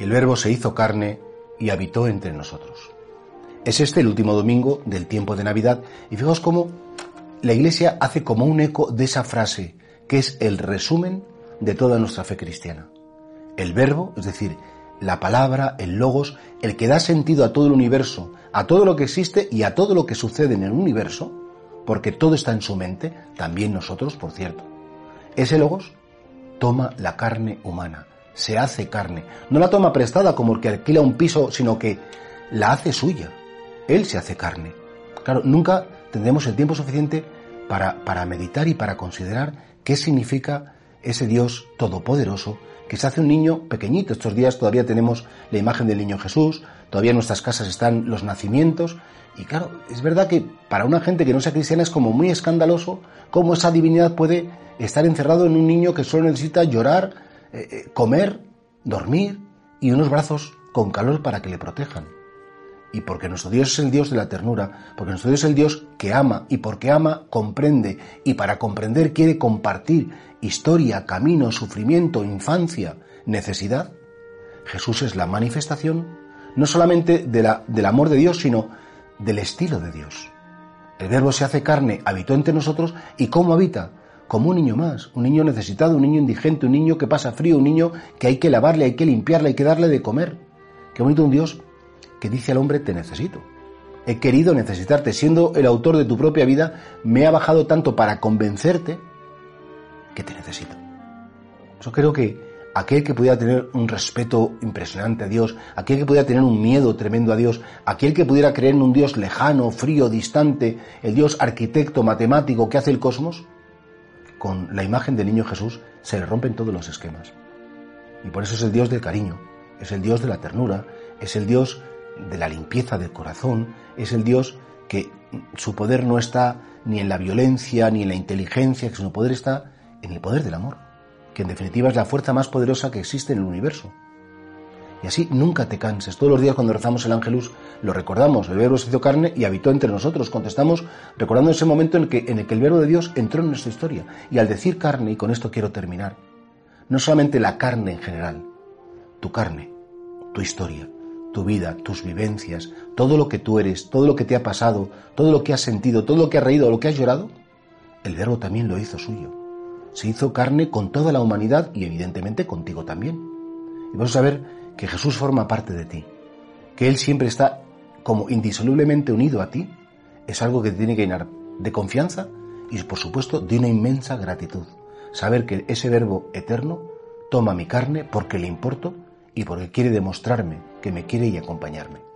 El Verbo se hizo carne y habitó entre nosotros. Es este el último domingo del tiempo de Navidad y fijaos cómo la Iglesia hace como un eco de esa frase que es el resumen de toda nuestra fe cristiana. El verbo, es decir, la palabra, el logos, el que da sentido a todo el universo, a todo lo que existe y a todo lo que sucede en el universo, porque todo está en su mente, también nosotros, por cierto. Ese logos toma la carne humana, se hace carne. No la toma prestada como el que alquila un piso, sino que la hace suya. Él se hace carne. Claro, nunca tendremos el tiempo suficiente para, para meditar y para considerar qué significa ese Dios todopoderoso que se hace un niño pequeñito. Estos días todavía tenemos la imagen del niño Jesús, todavía en nuestras casas están los nacimientos. Y claro, es verdad que para una gente que no sea cristiana es como muy escandaloso cómo esa divinidad puede estar encerrado en un niño que solo necesita llorar, eh, eh, comer, dormir y unos brazos con calor para que le protejan. Y porque nuestro Dios es el Dios de la ternura, porque nuestro Dios es el Dios que ama y porque ama comprende y para comprender quiere compartir historia, camino, sufrimiento, infancia, necesidad, Jesús es la manifestación no solamente de la, del amor de Dios, sino del estilo de Dios. El verbo se hace carne, habitó entre nosotros y ¿cómo habita? Como un niño más, un niño necesitado, un niño indigente, un niño que pasa frío, un niño que hay que lavarle, hay que limpiarle, hay que darle de comer. Qué bonito un Dios que dice al hombre, te necesito. He querido necesitarte, siendo el autor de tu propia vida, me ha bajado tanto para convencerte que te necesito. Yo creo que aquel que pudiera tener un respeto impresionante a Dios, aquel que pudiera tener un miedo tremendo a Dios, aquel que pudiera creer en un Dios lejano, frío, distante, el Dios arquitecto, matemático que hace el cosmos, con la imagen del niño Jesús se le rompen todos los esquemas. Y por eso es el Dios del cariño, es el Dios de la ternura, es el Dios de la limpieza del corazón, es el Dios que su poder no está ni en la violencia ni en la inteligencia, que su poder está en el poder del amor, que en definitiva es la fuerza más poderosa que existe en el universo. Y así nunca te canses. Todos los días cuando rezamos el ángelus lo recordamos. El verbo se hizo carne y habitó entre nosotros. Contestamos recordando ese momento en el, que, en el que el verbo de Dios entró en nuestra historia. Y al decir carne, y con esto quiero terminar, no solamente la carne en general, tu carne, tu historia, tu vida, tus vivencias, todo lo que tú eres, todo lo que te ha pasado, todo lo que has sentido, todo lo que has reído, lo que has llorado, el verbo también lo hizo suyo. Se hizo carne con toda la humanidad y evidentemente contigo también. Y vamos a ver que Jesús forma parte de ti, que Él siempre está como indisolublemente unido a ti, es algo que te tiene que llenar de confianza y por supuesto de una inmensa gratitud. Saber que ese verbo eterno toma mi carne porque le importo y porque quiere demostrarme que me quiere y acompañarme.